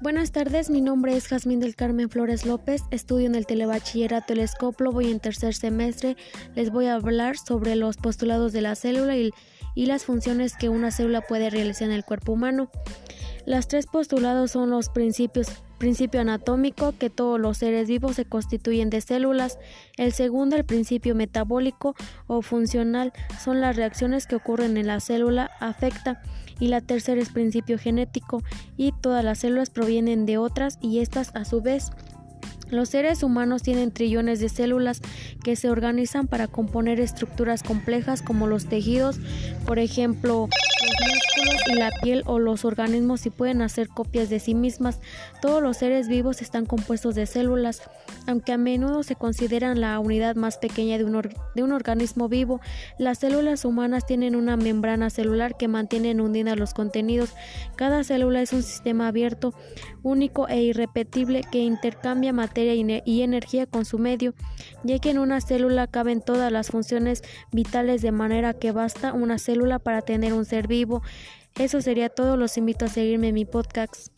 Buenas tardes, mi nombre es Jazmín del Carmen Flores López, estudio en el Telebachillerato El Escoplo, voy en tercer semestre. Les voy a hablar sobre los postulados de la célula y, y las funciones que una célula puede realizar en el cuerpo humano. Las tres postulados son los principios principio anatómico, que todos los seres vivos se constituyen de células. El segundo, el principio metabólico o funcional, son las reacciones que ocurren en la célula afecta. Y la tercera es principio genético, y todas las células provienen de otras y estas a su vez los seres humanos tienen trillones de células que se organizan para componer estructuras complejas como los tejidos, por ejemplo, músculos y la piel o los organismos y pueden hacer copias de sí mismas. Todos los seres vivos están compuestos de células, aunque a menudo se consideran la unidad más pequeña de un, de un organismo vivo. Las células humanas tienen una membrana celular que mantiene unidas los contenidos. Cada célula es un sistema abierto, único e irrepetible que intercambia materia y energía con su medio, ya que en una célula caben todas las funciones vitales de manera que basta una célula para tener un ser Eso sería todo, los invito a seguirme en mi podcast.